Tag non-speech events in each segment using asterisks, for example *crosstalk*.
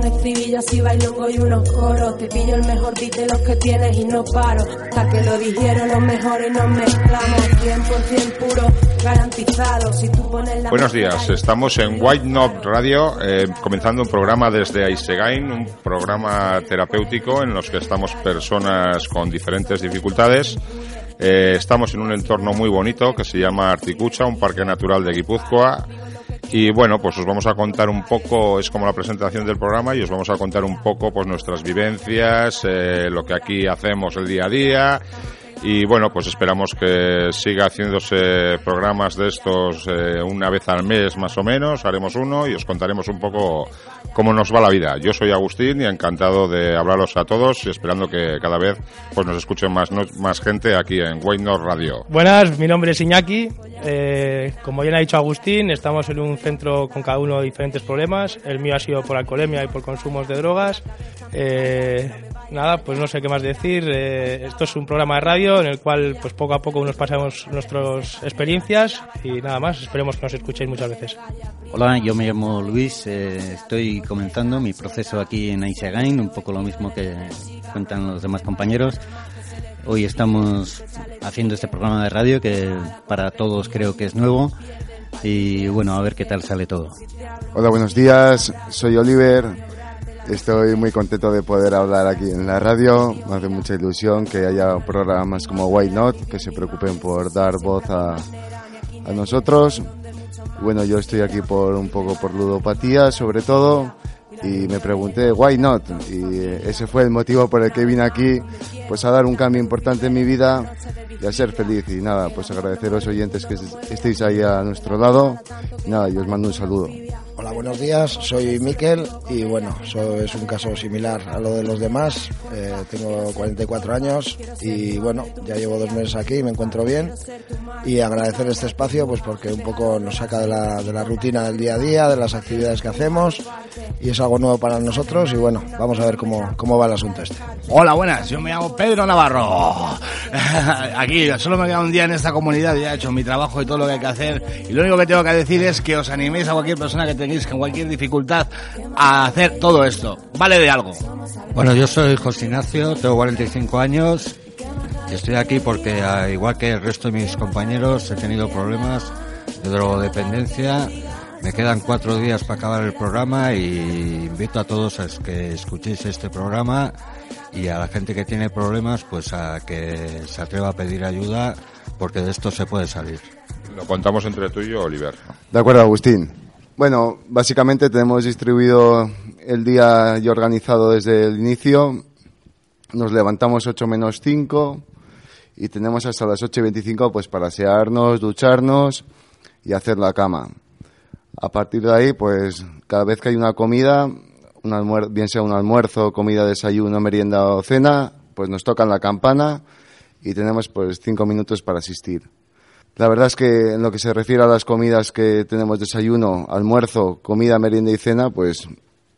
un estribillo así bailongo y unos coros. Te pillo el mejor beat de los que tienes y no paro. Hasta que lo dijeron los mejores nos mezclamos. 100% puro, garantizado. Si tú pones la Buenos días, estamos en White Knob Radio, eh, comenzando un programa desde Aisegain, un programa terapéutico en los que estamos personas con diferentes dificultades. Eh, estamos en un entorno muy bonito que se llama Articucha, un parque natural de Guipúzcoa. Y bueno, pues os vamos a contar un poco, es como la presentación del programa, y os vamos a contar un poco pues nuestras vivencias, eh, lo que aquí hacemos el día a día. Y bueno, pues esperamos que siga haciéndose programas de estos eh, una vez al mes más o menos. Haremos uno y os contaremos un poco cómo nos va la vida. Yo soy Agustín y encantado de hablaros a todos y esperando que cada vez pues nos escuchen más, más gente aquí en Wayne North Radio. Buenas, mi nombre es Iñaki. Eh, como ya ha dicho Agustín, estamos en un centro con cada uno diferentes problemas. El mío ha sido por alcoholemia y por consumos de drogas. Eh, nada, pues no sé qué más decir. Esto es un programa de radio en el cual pues poco a poco nos pasamos nuestras experiencias y nada más. Esperemos que nos escuchéis muchas veces. Hola, yo me llamo Luis, eh, estoy comenzando mi proceso aquí en Aisegain, un poco lo mismo que cuentan los demás compañeros. Hoy estamos haciendo este programa de radio que para todos creo que es nuevo y bueno, a ver qué tal sale todo. Hola, buenos días. Soy Oliver. Estoy muy contento de poder hablar aquí en la radio. Me hace mucha ilusión que haya programas como Why Not que se preocupen por dar voz a, a nosotros. Bueno, yo estoy aquí por un poco por ludopatía, sobre todo, y me pregunté why not y eh, ese fue el motivo por el que vine aquí, pues a dar un cambio importante en mi vida y a ser feliz y nada, pues agradecer a los oyentes que est- estéis ahí a nuestro lado y nada, yo os mando un saludo. Hola, buenos días. Soy Miquel y bueno, es un caso similar a lo de los demás. Eh, tengo 44 años y bueno, ya llevo dos meses aquí y me encuentro bien. Y agradecer este espacio pues porque un poco nos saca de la, de la rutina del día a día, de las actividades que hacemos y es algo nuevo para nosotros y bueno, vamos a ver cómo, cómo va el asunto este. Hola, buenas. Yo me llamo Pedro Navarro. *laughs* Aquí solo me queda un día en esta comunidad. Ya he hecho mi trabajo y todo lo que hay que hacer. Y lo único que tengo que decir es que os animéis a cualquier persona que tengáis con cualquier dificultad a hacer todo esto. Vale de algo. Bueno, yo soy José Ignacio, tengo 45 años y estoy aquí porque, al igual que el resto de mis compañeros, he tenido problemas de drogodependencia. Me quedan cuatro días para acabar el programa y invito a todos a que escuchéis este programa y a la gente que tiene problemas, pues a que se atreva a pedir ayuda porque de esto se puede salir. Lo contamos entre tú y yo, Oliver. De acuerdo, Agustín. Bueno, básicamente tenemos distribuido el día y organizado desde el inicio. Nos levantamos 8 menos 5 y tenemos hasta las 8 y 25 pues para asearnos, ducharnos y hacer la cama. A partir de ahí, pues cada vez que hay una comida, un bien sea un almuerzo, comida, desayuno, merienda o cena, pues nos tocan la campana y tenemos pues 5 minutos para asistir. La verdad es que en lo que se refiere a las comidas que tenemos desayuno, almuerzo, comida, merienda y cena, pues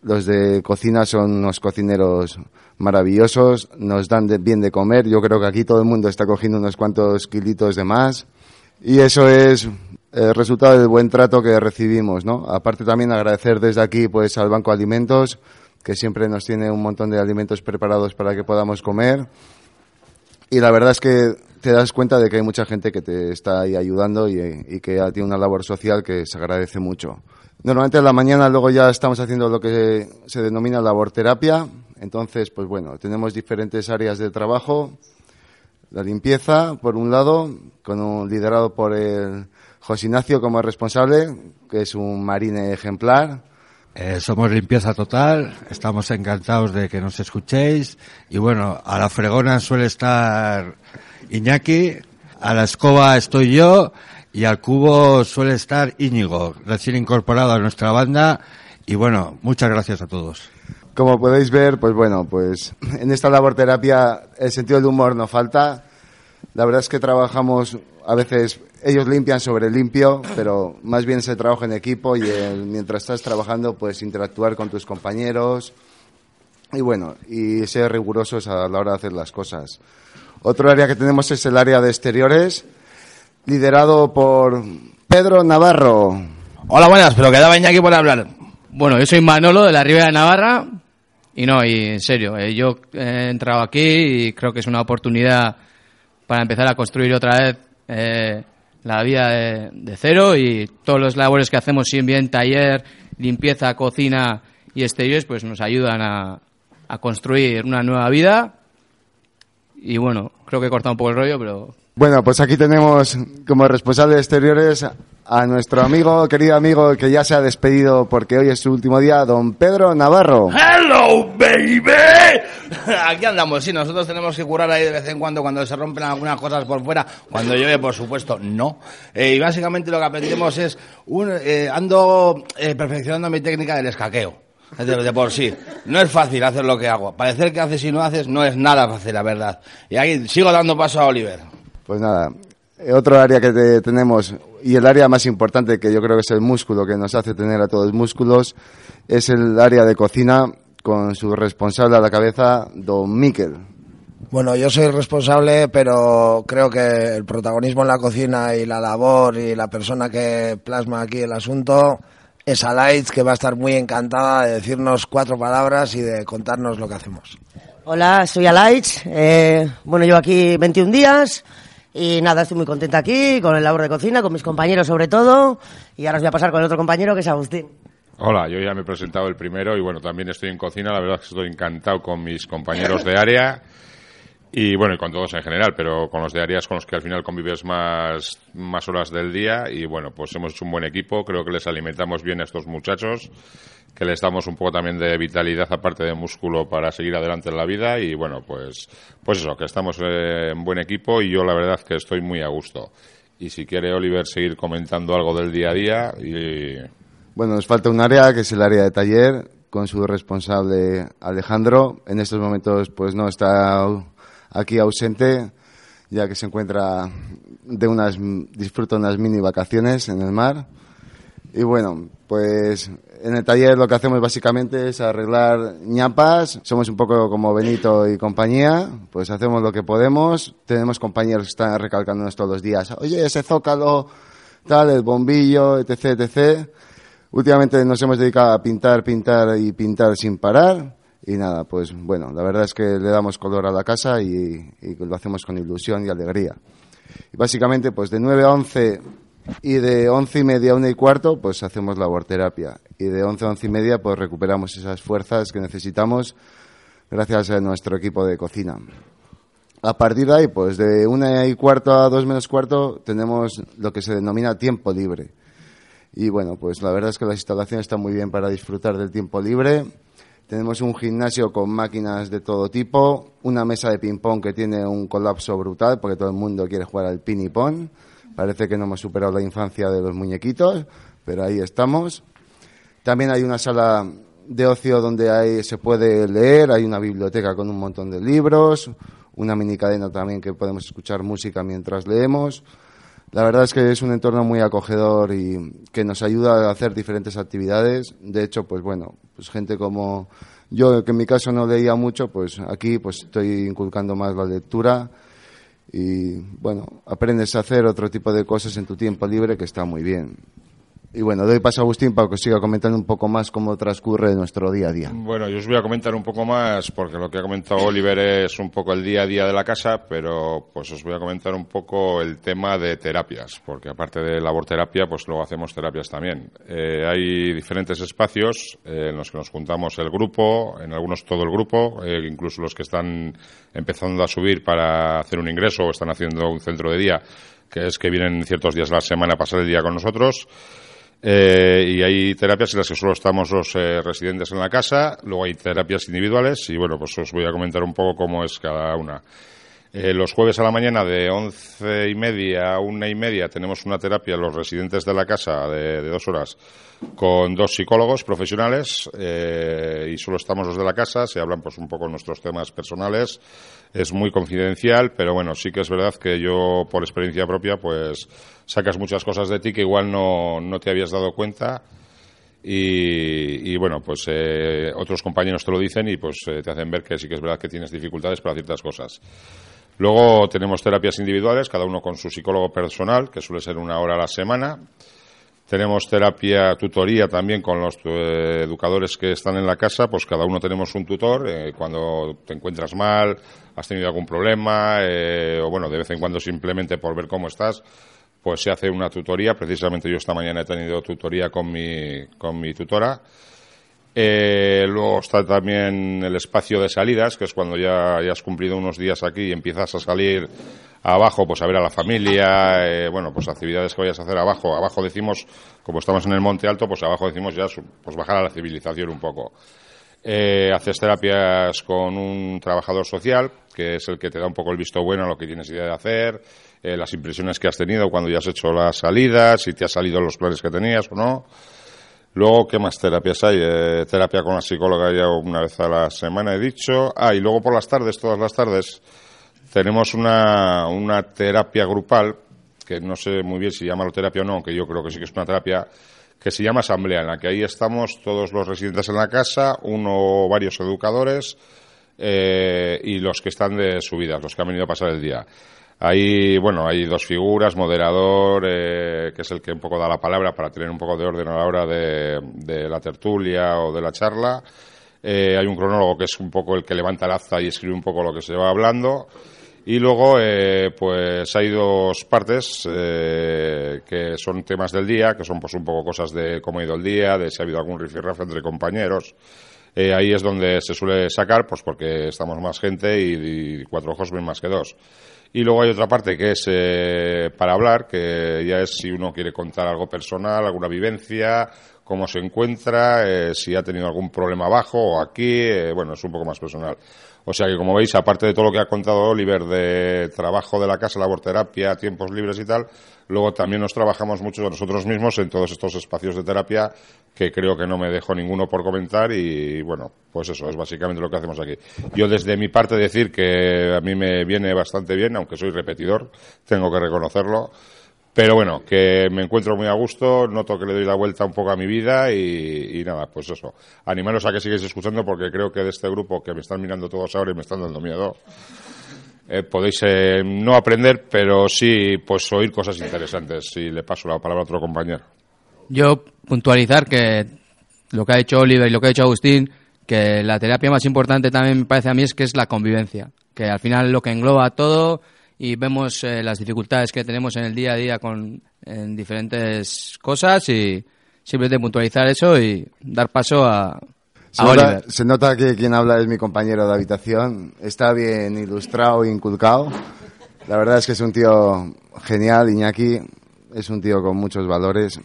los de cocina son unos cocineros maravillosos, nos dan de- bien de comer. Yo creo que aquí todo el mundo está cogiendo unos cuantos kilitos de más. Y eso es el resultado del buen trato que recibimos, ¿no? Aparte también agradecer desde aquí pues al Banco Alimentos, que siempre nos tiene un montón de alimentos preparados para que podamos comer. Y la verdad es que te das cuenta de que hay mucha gente que te está ahí ayudando y, y que tiene una labor social que se agradece mucho. Normalmente en la mañana luego ya estamos haciendo lo que se denomina labor terapia. Entonces, pues bueno, tenemos diferentes áreas de trabajo. La limpieza, por un lado, con un liderado por el José Ignacio como responsable, que es un marine ejemplar. Eh, somos Limpieza Total, estamos encantados de que nos escuchéis y bueno, a la fregona suele estar Iñaki, a la escoba estoy yo y al cubo suele estar Íñigo, recién incorporado a nuestra banda y bueno, muchas gracias a todos. Como podéis ver, pues bueno, pues en esta labor terapia el sentido del humor no falta. La verdad es que trabajamos, a veces ellos limpian sobre limpio, pero más bien se trabaja en equipo y mientras estás trabajando, pues interactuar con tus compañeros y bueno, y ser rigurosos a la hora de hacer las cosas. Otro área que tenemos es el área de exteriores, liderado por Pedro Navarro. Hola, buenas, pero quedaba aquí por hablar. Bueno, yo soy Manolo de la Ribera de Navarra y no, y en serio, eh, yo he entrado aquí y creo que es una oportunidad para empezar a construir otra vez eh, la vida de, cero y todos los labores que hacemos, si bien taller, limpieza, cocina y exteriores, pues nos ayudan a, a construir una nueva vida. Y bueno, creo que he cortado un poco el rollo, pero bueno, pues aquí tenemos como responsable de exteriores a nuestro amigo, querido amigo, que ya se ha despedido porque hoy es su último día, don Pedro Navarro. ¡Hello, baby! *laughs* Aquí andamos, sí, nosotros tenemos que curar ahí de vez en cuando cuando se rompen algunas cosas por fuera, cuando llueve, por supuesto, no. Eh, y básicamente lo que aprendemos es, un, eh, ando eh, perfeccionando mi técnica del escaqueo. De, por sí. No es fácil hacer lo que hago. Parecer que haces y no haces no es nada fácil, la verdad. Y aquí sigo dando paso a Oliver. Pues nada, otro área que tenemos y el área más importante que yo creo que es el músculo que nos hace tener a todos los músculos es el área de cocina con su responsable a la cabeza, don Miquel. Bueno, yo soy responsable, pero creo que el protagonismo en la cocina y la labor y la persona que plasma aquí el asunto es Alaitz, que va a estar muy encantada de decirnos cuatro palabras y de contarnos lo que hacemos. Hola, soy Alaitz. Eh, bueno, llevo aquí 21 días. Y nada, estoy muy contenta aquí, con el labor de cocina, con mis compañeros sobre todo. Y ahora os voy a pasar con el otro compañero, que es Agustín. Hola, yo ya me he presentado el primero y bueno, también estoy en cocina. La verdad es que estoy encantado con mis compañeros de área y bueno, y con todos en general, pero con los de áreas con los que al final convives más, más horas del día y bueno, pues hemos hecho un buen equipo. Creo que les alimentamos bien a estos muchachos que les damos un poco también de vitalidad aparte de músculo para seguir adelante en la vida y bueno, pues, pues eso, que estamos en buen equipo y yo la verdad que estoy muy a gusto. Y si quiere Oliver seguir comentando algo del día a día y... Bueno, nos falta un área que es el área de taller con su responsable Alejandro. En estos momentos pues no está aquí ausente ya que se encuentra de unas disfruta unas mini vacaciones en el mar. Y bueno, pues en el taller lo que hacemos básicamente es arreglar ñapas. Somos un poco como Benito y compañía. Pues hacemos lo que podemos. Tenemos compañeros que están recalcándonos todos los días. Oye, ese zócalo, tal, el bombillo, etc, etc. Últimamente nos hemos dedicado a pintar, pintar y pintar sin parar. Y nada, pues bueno, la verdad es que le damos color a la casa y, y lo hacemos con ilusión y alegría. Y básicamente, pues de 9 a 11 y de once y media a una y cuarto pues hacemos laborterapia y de once a once y media pues recuperamos esas fuerzas que necesitamos gracias a nuestro equipo de cocina. A partir de ahí, pues de una y cuarto a dos menos cuarto tenemos lo que se denomina tiempo libre. Y bueno, pues la verdad es que las instalaciones están muy bien para disfrutar del tiempo libre. Tenemos un gimnasio con máquinas de todo tipo, una mesa de ping-pong que tiene un colapso brutal porque todo el mundo quiere jugar al ping-pong Parece que no hemos superado la infancia de los muñequitos, pero ahí estamos. También hay una sala de ocio donde se puede leer, hay una biblioteca con un montón de libros, una mini cadena también que podemos escuchar música mientras leemos. La verdad es que es un entorno muy acogedor y que nos ayuda a hacer diferentes actividades. De hecho, pues bueno, pues gente como yo, que en mi caso no leía mucho, pues aquí pues estoy inculcando más la lectura y bueno, aprendes a hacer otro tipo de cosas en tu tiempo libre que está muy bien. Y bueno, doy paso a Agustín para que siga comentando un poco más cómo transcurre nuestro día a día. Bueno, yo os voy a comentar un poco más, porque lo que ha comentado Oliver es un poco el día a día de la casa, pero pues os voy a comentar un poco el tema de terapias, porque aparte de laborterapia, pues luego hacemos terapias también. Eh, hay diferentes espacios eh, en los que nos juntamos el grupo, en algunos todo el grupo, eh, incluso los que están empezando a subir para hacer un ingreso o están haciendo un centro de día, que es que vienen ciertos días a la semana a pasar el día con nosotros. Eh, y hay terapias en las que solo estamos los eh, residentes en la casa, luego hay terapias individuales y bueno, pues os voy a comentar un poco cómo es cada una. Eh, los jueves a la mañana de once y media a una y media tenemos una terapia los residentes de la casa de, de dos horas con dos psicólogos profesionales eh, y solo estamos los de la casa, se hablan pues un poco nuestros temas personales, es muy confidencial, pero bueno, sí que es verdad que yo por experiencia propia pues sacas muchas cosas de ti que igual no, no te habías dado cuenta y, y bueno, pues eh, otros compañeros te lo dicen y pues eh, te hacen ver que sí que es verdad que tienes dificultades para ciertas cosas. Luego tenemos terapias individuales, cada uno con su psicólogo personal, que suele ser una hora a la semana. Tenemos terapia, tutoría también con los eh, educadores que están en la casa, pues cada uno tenemos un tutor. eh, cuando te encuentras mal, has tenido algún problema, eh, o bueno, de vez en cuando simplemente por ver cómo estás, pues se hace una tutoría. Precisamente yo esta mañana he tenido tutoría con mi, con mi tutora. Eh, luego está también el espacio de salidas, que es cuando ya, ya has cumplido unos días aquí y empiezas a salir abajo, pues a ver a la familia, eh, bueno, pues actividades que vayas a hacer abajo. Abajo decimos, como estamos en el Monte Alto, pues abajo decimos ya, pues bajar a la civilización un poco. Eh, haces terapias con un trabajador social, que es el que te da un poco el visto bueno a lo que tienes idea de hacer, eh, las impresiones que has tenido cuando ya has hecho las salidas, si te ha salido los planes que tenías o no. Luego, ¿qué más terapias hay? Eh, terapia con la psicóloga ya una vez a la semana, he dicho. Ah, y luego por las tardes, todas las tardes, tenemos una, una terapia grupal, que no sé muy bien si llamarlo terapia o no, aunque yo creo que sí que es una terapia, que se llama asamblea, en la que ahí estamos todos los residentes en la casa, uno o varios educadores eh, y los que están de subidas, los que han venido a pasar el día. Ahí, bueno, hay dos figuras, moderador, eh, que es el que un poco da la palabra para tener un poco de orden a la hora de, de la tertulia o de la charla. Eh, hay un cronólogo que es un poco el que levanta el acta y escribe un poco lo que se va hablando. Y luego, eh, pues hay dos partes eh, que son temas del día, que son pues un poco cosas de cómo ha ido el día, de si ha habido algún rifirrafe entre compañeros. Eh, ahí es donde se suele sacar, pues porque estamos más gente y, cuatro ojos ven más que dos. Y luego hay otra parte que es eh, para hablar, que ya es si uno quiere contar algo personal, alguna vivencia, cómo se encuentra, eh, si ha tenido algún problema abajo o aquí, eh, bueno, es un poco más personal. O sea que, como veis, aparte de todo lo que ha contado Oliver de trabajo de la casa, laborterapia, tiempos libres y tal, luego también nos trabajamos mucho nosotros mismos en todos estos espacios de terapia que creo que no me dejo ninguno por comentar y, bueno, pues eso es básicamente lo que hacemos aquí. Yo desde mi parte decir que a mí me viene bastante bien, aunque soy repetidor, tengo que reconocerlo. Pero bueno, que me encuentro muy a gusto, noto que le doy la vuelta un poco a mi vida y, nada, pues eso. Animaros a que sigáis escuchando porque creo que de este grupo que me están mirando todos ahora y me están dando miedo, eh, podéis eh, no aprender, pero sí pues oír cosas interesantes. Y le paso la palabra a otro compañero. Yo puntualizar que lo que ha dicho Oliver y lo que ha dicho Agustín, que la terapia más importante también me parece a mí es que es la convivencia, que al final lo que engloba todo y vemos eh, las dificultades que tenemos en el día a día con en diferentes cosas y simplemente puntualizar eso y dar paso a, Se nota, se nota que quien habla es mi compañero de habitación. Está bien ilustrado e inculcado. La verdad es que es un tío genial, Iñaki. Es un tío con muchos valores.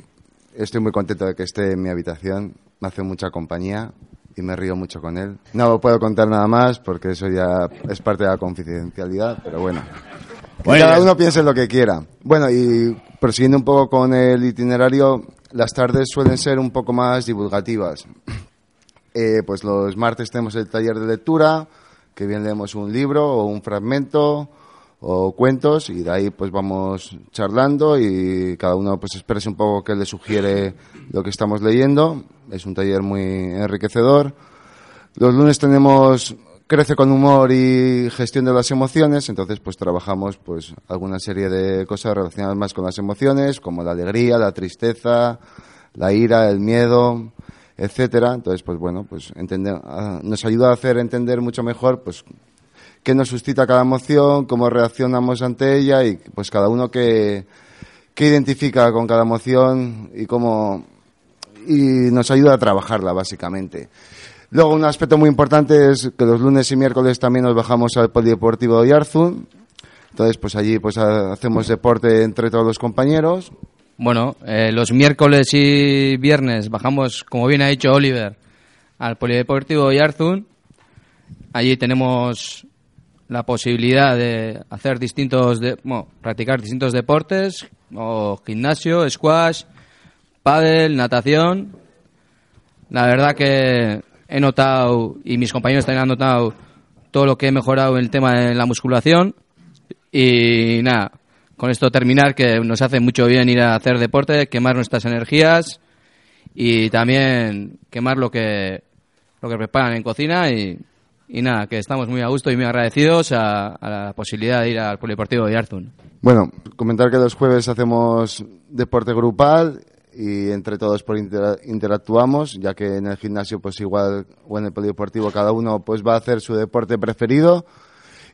Estoy muy contento de que esté en mi habitación. Me hace mucha compañía y me río mucho con él. No puedo contar nada más porque eso ya es parte de la confidencialidad, pero bueno. Que Bueno, cada uno piense lo que quiera. Bueno, y prosiguiendo un poco con el itinerario, las tardes suelen ser un poco más divulgativas. Eh, pues los martes tenemos el taller de lectura, que bien leemos un libro o un fragmento o cuentos y de ahí pues vamos charlando y cada uno pues expresa un poco qué le sugiere lo que estamos leyendo. Es un taller muy enriquecedor. Los lunes tenemos crece con humor y gestión de las emociones, entonces pues trabajamos pues alguna serie de cosas relacionadas más con las emociones, como la alegría, la tristeza, la ira, el miedo, etcétera. Entonces pues bueno, pues entender, ah, nos ayuda a hacer entender mucho mejor pues qué nos suscita cada emoción, cómo reaccionamos ante ella y pues cada uno que, que identifica con cada emoción y cómo y nos ayuda a trabajarla básicamente. Luego un aspecto muy importante es que los lunes y miércoles también nos bajamos al polideportivo de Yarzun. Entonces pues allí pues ha- hacemos deporte entre todos los compañeros Bueno, eh, los miércoles y viernes bajamos, como bien ha dicho Oliver, al Polideportivo Yarzun. Allí tenemos la posibilidad de hacer distintos, de, bueno, practicar distintos deportes, o gimnasio, squash, pádel, natación. La verdad que he notado, y mis compañeros también han notado, todo lo que he mejorado en el tema de la musculación. Y nada, con esto terminar, que nos hace mucho bien ir a hacer deporte, quemar nuestras energías y también quemar lo que, lo que preparan en cocina y, nada, que estamos muy a gusto y muy agradecidos a, a la posibilidad de ir al Polideportivo de Arzun. Bueno, comentar que los jueves hacemos deporte grupal y entre todos por intera- interactuamos, ya que en el gimnasio pues igual o en el polideportivo cada uno pues va a hacer su deporte preferido.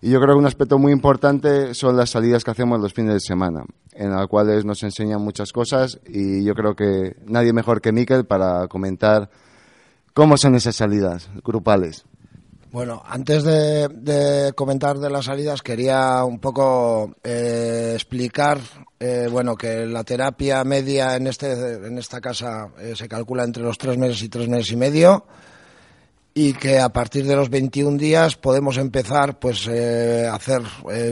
Y yo creo que un aspecto muy importante son las salidas que hacemos los fines de semana, en las cuales nos enseñan muchas cosas y yo creo que nadie mejor que Miquel para comentar cómo son esas salidas grupales. Bueno, antes de, comentar de las salidas, quería un poco eh, explicar, eh, bueno, que la terapia media en este en esta casa eh, se calcula entre los tres meses y tres meses y medio y que a partir de los 21 días podemos empezar, pues, a hacer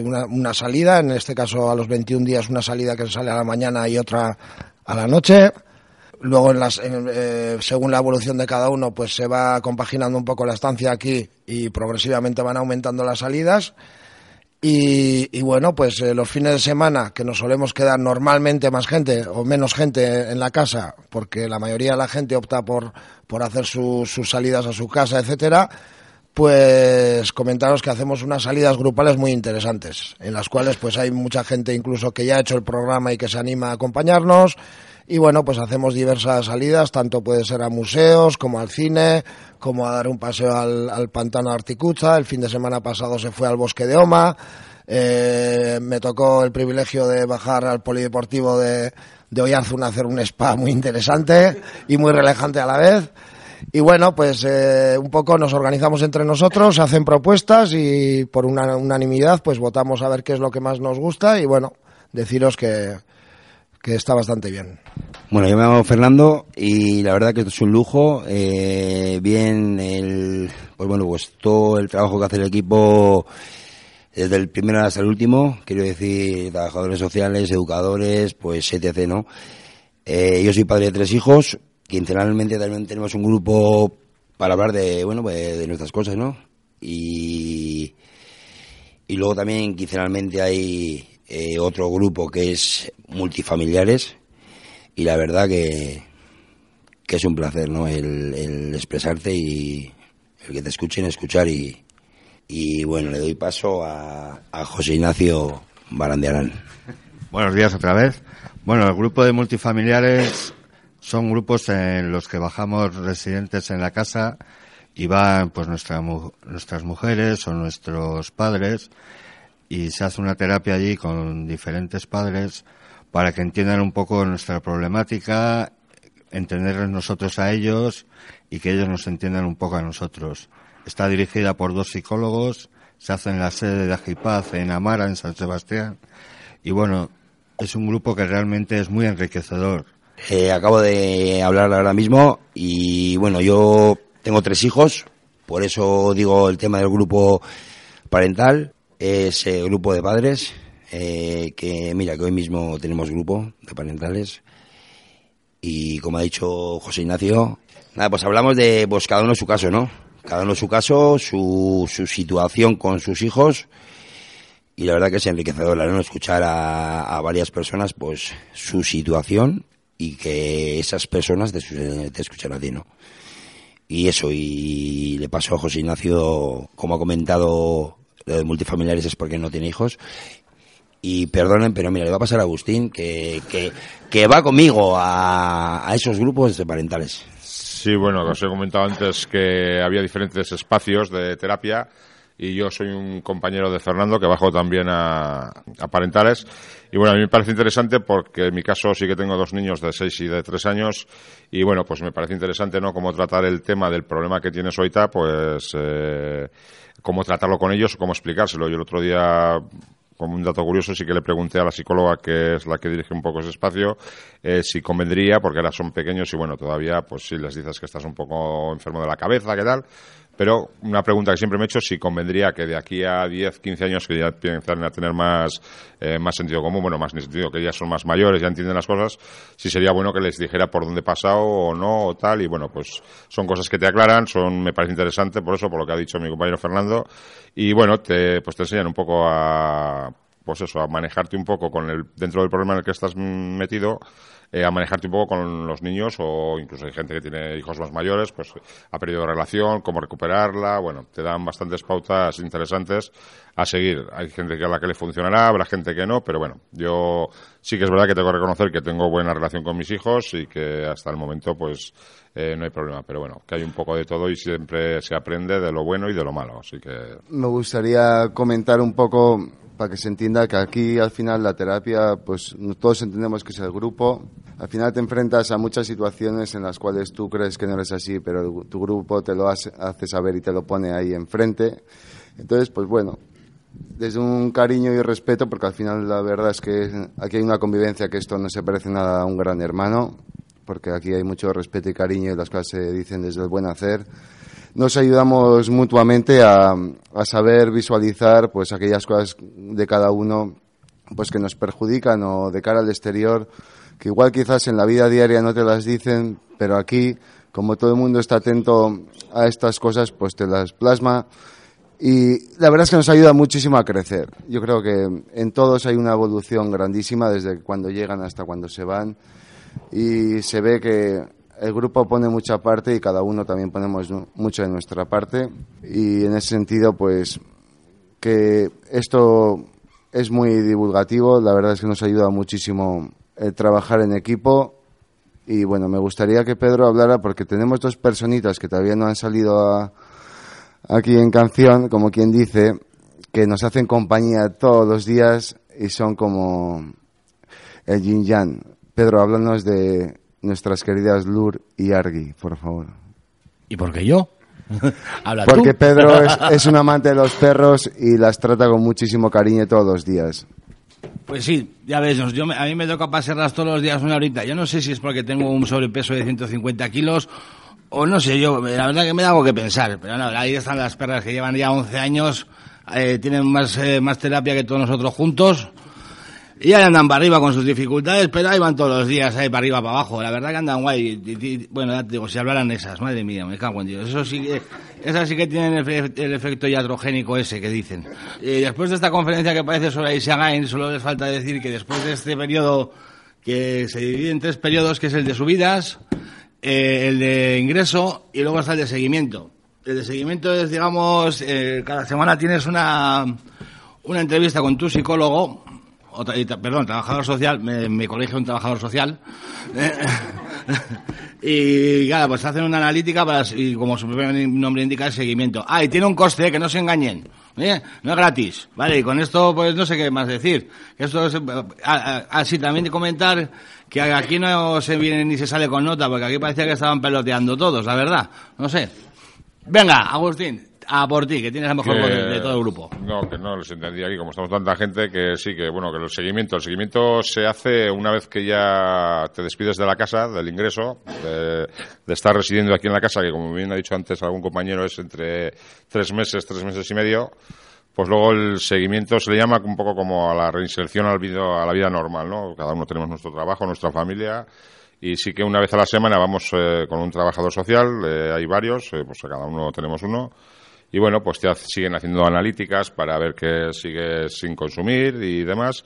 una, una salida. En este caso, a los 21 días una salida que sale a la mañana y otra a la noche. Luego, en las, en, eh, según la evolución de cada uno, pues se va compaginando un poco la estancia aquí y progresivamente van aumentando las salidas. Y, y bueno, pues eh, los fines de semana, que nos solemos quedar normalmente más gente o menos gente en la casa, porque la mayoría de la gente opta por, por hacer su- sus salidas a su casa, etcétera, pues comentaros que hacemos unas salidas grupales muy interesantes, en las cuales pues hay mucha gente incluso que ya ha hecho el programa y que se anima a acompañarnos. Y bueno, pues hacemos diversas salidas, tanto puede ser a museos, como al cine, como a dar un paseo al, al pantano Articucha. El fin de semana pasado se fue al bosque de Oma. Eh, me tocó el privilegio de bajar al polideportivo de, de Oyarzun a hacer un spa muy interesante y muy relajante a la vez. Y bueno, pues eh, un poco nos organizamos entre nosotros, hacen propuestas y por una unanimidad pues votamos a ver qué es lo que más nos gusta y bueno, deciros que, que está bastante bien. Bueno, yo me llamo Fernando y la verdad que esto es un lujo. Eh, bien, el, pues bueno, pues todo el trabajo que hace el equipo desde el primero hasta el último, quiero decir, trabajadores sociales, educadores, pues etc., ¿no? Eh, yo soy padre de tres hijos, quincenalmente también tenemos un grupo para hablar de, bueno, pues, de nuestras cosas, ¿no? Y, y luego también quincenalmente hay eh, otro grupo que es multifamiliares y la verdad que, que es un placer, ¿no? El, expresarte y el que te escuchen, escuchar y, y bueno, le doy paso a, José Ignacio Barandiarán. Buenos días otra vez. Bueno, el grupo de multifamiliares son grupos en los que bajamos residentes en la casa y van pues nuestra, nuestras mujeres o nuestros padres y se hace una terapia allí con diferentes padres para que entiendan un poco nuestra problemática, entenderles nosotros a ellos y que ellos nos entiendan un poco a nosotros. Está dirigida por dos psicólogos, se hace en la sede de Agipaz en Amara, en San Sebastián, y bueno, es un grupo que realmente es muy enriquecedor. Eh, acabo de hablar ahora mismo y bueno, yo tengo tres hijos, por eso digo el tema del grupo parental, es el grupo de padres, eh, que mira que hoy mismo tenemos grupo de parentales y como ha dicho José Ignacio, nada, pues hablamos de pues cada uno su caso, ¿no? Cada uno su caso, su, su situación con sus hijos y la verdad que es enriquecedor ¿no? escuchar a, a varias personas pues su situación y que esas personas te, te escuchan a ti, ¿no? Y eso, y le paso a José Ignacio, como ha comentado, lo de multifamiliares es porque no tiene hijos. Y perdonen, pero mira, le va a pasar a Agustín que, que, va conmigo a, a esos grupos de parentales. Sí, bueno, os he comentado antes que había diferentes espacios de terapia y yo soy un compañero de Fernando que bajo también a, a parentales. Y bueno, a mí me parece interesante porque en mi caso sí que tengo dos niños de 6 y de 3 años y bueno, pues me parece interesante, ¿no? Cómo tratar el tema del problema que tiene Soita, pues eh, cómo tratarlo con ellos, cómo explicárselo. Yo el otro día como un dato curioso, sí que le pregunté a la psicóloga, que es la que dirige un poco ese espacio, eh, si convendría, porque ahora son pequeños y bueno, todavía, pues si les dices que estás un poco enfermo de la cabeza, ¿qué tal? Pero una pregunta que siempre me he hecho si convendría que de aquí a 10, 15 años que ya empiezan a tener más, eh, más sentido común, bueno, más sentido, que ya son más mayores, ya entienden las cosas, si sería bueno que les dijera por dónde he pasado o no o tal. Y bueno, pues son cosas que te aclaran, son me parece interesante por eso, por lo que ha dicho mi compañero Fernando. Y bueno, te, pues te enseñan un poco a, pues eso, a manejarte un poco con el, dentro del problema en el que estás metido eh, a manejarte un poco con los niños o incluso hay gente que tiene hijos más mayores, pues ha perdido relación, cómo recuperarla, bueno, te dan bastantes pautas interesantes a seguir. Hay gente que a la que le funcionará, habrá gente que no, pero bueno, yo sí que es verdad que tengo que reconocer que tengo buena relación con mis hijos y que hasta el momento pues eh, no hay problema, pero bueno, que hay un poco de todo y siempre se aprende de lo bueno y de lo malo, así que... Me gustaría comentar un poco para que se entienda que aquí al final la terapia, pues todos entendemos que es el grupo. Al final te enfrentas a muchas situaciones en las cuales tú crees que no eres así, pero tu grupo te lo hace, saber y te lo pone ahí enfrente. Entonces, pues bueno, desde un cariño y respeto, porque al final la verdad es que aquí hay una convivencia que esto no se parece nada a un gran hermano, porque aquí hay mucho respeto y cariño y las cosas se dicen desde el buen hacer nos ayudamos mutuamente a, a, saber visualizar pues aquellas cosas de cada uno pues que nos perjudican o de cara al exterior que igual quizás en la vida diaria no te las dicen pero aquí como todo el mundo está atento a estas cosas pues te las plasma. Y la verdad es que nos ayuda muchísimo a crecer. Yo creo que en todos hay una evolución grandísima desde cuando llegan hasta cuando se van. Y se ve que el grupo pone mucha parte y cada uno también ponemos mucho de nuestra parte. Y en ese sentido pues que esto es muy divulgativo, la verdad es que nos ayuda muchísimo el trabajar en equipo y bueno, me gustaría que Pedro hablara porque tenemos dos personitas que todavía no han salido aquí en canción, como quien dice, que nos hacen compañía todos los días y son como el yin yang. Pedro, háblanos de nuestras queridas Lur y Argi, por favor. ¿Y por qué yo? *laughs* Porque Pedro *laughs* es, un amante de los perros y las trata con muchísimo cariño todos los días. Pues sí, ya ves, yo, a mí me toca pasearlas todos los días una horita. Yo no sé si es porque tengo un sobrepeso de 150 kilos o no sé, yo, la verdad que me da algo que pensar. Pero no, ahí están las perras que llevan ya 11 años, eh, tienen más, eh, más terapia que todos nosotros juntos. Y ya andan para arriba con sus dificultades, pero ahí van todos los días, ahí para arriba, para abajo. La verdad que andan guay. bueno, ya te digo, si hablaran esas, madre mía, me cago en Dios. Eso sí que, esas sí que tienen el, efecto iatrogénico ese que dicen. Y después de esta conferencia que parece sobre Isagain, solo les falta decir que después de este periodo, que se divide en tres periodos, que es el de subidas, eh, el de ingreso y luego está el de seguimiento. El de seguimiento es, digamos, eh, cada semana tienes una, una entrevista con tu psicólogo perdón, trabajador social, me, me colegio un trabajador social. *laughs* y claro, pues hacen una analítica para, y como su propio nombre indica, el seguimiento. Ah, y tiene un coste, que no se engañen. ¿eh? No es gratis. Vale, y con esto, pues no sé qué más decir. Esto es, así también comentar que aquí no se viene ni se sale con nota, porque aquí parecía que estaban peloteando todos, la verdad. No sé. Venga, Agustín, a por ti, que tienes la mejor voz de, todo el grupo. No, que no les entendía aquí, como estamos tanta gente, que sí, que bueno, que el seguimiento, el seguimiento se hace una vez que ya te despides de la casa, del ingreso, de, estar residiendo aquí en la casa, que como bien ha dicho antes algún compañero es entre tres meses, tres meses y medio. Pues luego el seguimiento se le llama un poco como a la reinserción al a la vida normal, ¿no? Cada uno tenemos nuestro trabajo, nuestra familia, y sí que una vez a la semana vamos eh, con un trabajador social, eh, hay varios, eh, pues cada uno tenemos uno, y bueno, pues ya siguen haciendo analíticas para ver qué sigue sin consumir y demás.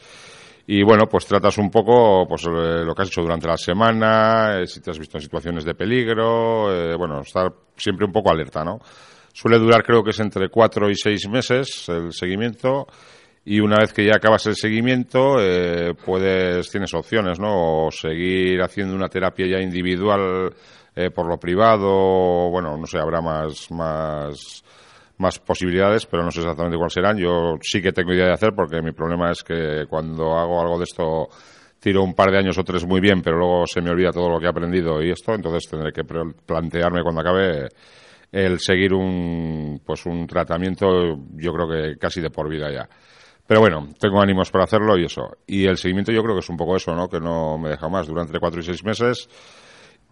Y bueno, pues tratas un poco pues eh, lo que has hecho durante la semana, eh, si te has visto en situaciones de peligro, eh, bueno, estar siempre un poco alerta, ¿no? Suele durar creo que es entre cuatro y seis meses el seguimiento y una vez que ya acabas el seguimiento puedes tienes opciones, ¿no? O seguir haciendo una terapia ya individual por lo privado, bueno, no sé, habrá más más más posibilidades, pero no sé exactamente cuáles serán. Yo sí que tengo idea de hacer porque mi problema es que cuando hago algo de esto tiro un par de años o tres muy bien, pero luego se me olvida todo lo que he aprendido y esto, entonces tendré que plantearme cuando acabe el seguir un pues un tratamiento, yo creo que casi de por vida ya. Pero bueno, tengo ánimos para hacerlo y eso. Y el seguimiento yo creo que es un poco eso, ¿no? Que no me deja más. Durante cuatro y seis meses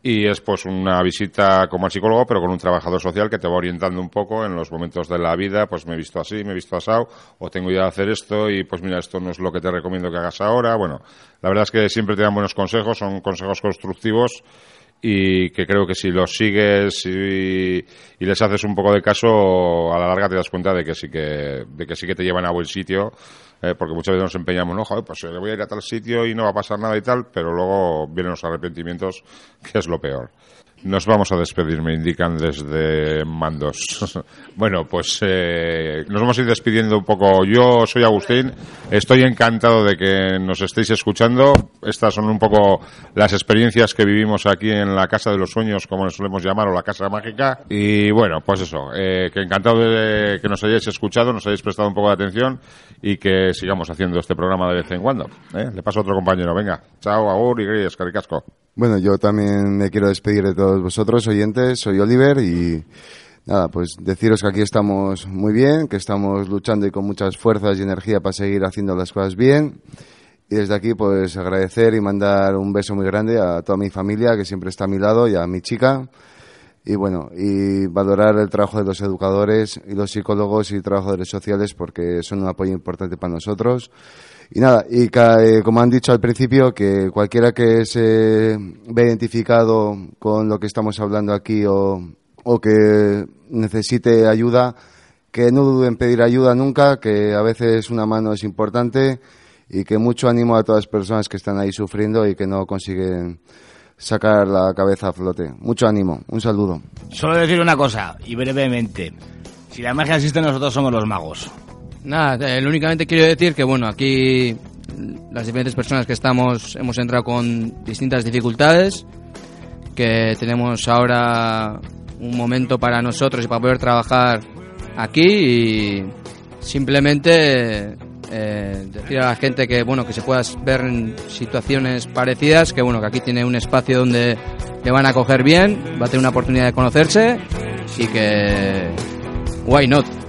y es pues una visita como psicólogo, pero con un trabajador social que te va orientando un poco en los momentos de la vida, pues me he visto así, me he visto asado, o tengo idea de hacer esto y pues mira, esto no es lo que te recomiendo que hagas ahora. Bueno, la verdad es que siempre te dan buenos consejos, son consejos constructivos y que creo que si los sigues y, les haces un poco de caso, a la larga te das cuenta de que sí que, de que sí que te llevan a buen sitio, eh, porque muchas veces nos empeñamos, no, joder, pues le voy a ir a tal sitio y no va a pasar nada y tal, pero luego vienen los arrepentimientos, *laughs* que es lo peor. Nos vamos a despedir, me indican desde mandos. *laughs* bueno, pues eh, nos vamos a ir despidiendo un poco. Yo soy Agustín, estoy encantado de que nos estéis escuchando. Estas son un poco las experiencias que vivimos aquí en la Casa de los Sueños, como le solemos llamar, o la Casa Mágica. Y bueno, pues eso, eh, que encantado de que nos hayáis escuchado, nos hayáis prestado un poco de atención y que sigamos haciendo este programa de vez en cuando. ¿eh? Le paso a otro compañero, venga. Chao, agur y caricasco. Bueno, yo también me quiero despedir de todos vosotros, oyentes. Soy Oliver y nada, pues deciros que aquí estamos muy bien, que estamos luchando y con muchas fuerzas y energía para seguir haciendo las cosas bien. Y desde aquí, pues agradecer y mandar un beso muy grande a toda mi familia que siempre está a mi lado y a mi chica. Y bueno, y valorar el trabajo de los educadores y los psicólogos y trabajadores sociales porque son un apoyo importante para nosotros. Y nada, y eh, como han dicho al principio, que cualquiera que se ve identificado con lo que estamos hablando aquí o, o que necesite ayuda, que no duden en pedir ayuda nunca, que a veces una mano es importante y que mucho ánimo a todas las personas que están ahí sufriendo y que no consiguen sacar la cabeza a flote. Mucho ánimo, un saludo. Solo decir una cosa, y brevemente. Si la magia existe, nosotros somos los magos. Nada, eh, únicamente quiero decir que, bueno, aquí las diferentes personas que estamos hemos entrado con distintas dificultades, que tenemos ahora un momento para nosotros y para poder trabajar aquí simplemente eh, decir a la gente que bueno que se pueda ver en situaciones parecidas que bueno que aquí tiene un espacio donde le van a coger bien va a tener una oportunidad de conocerse y que why not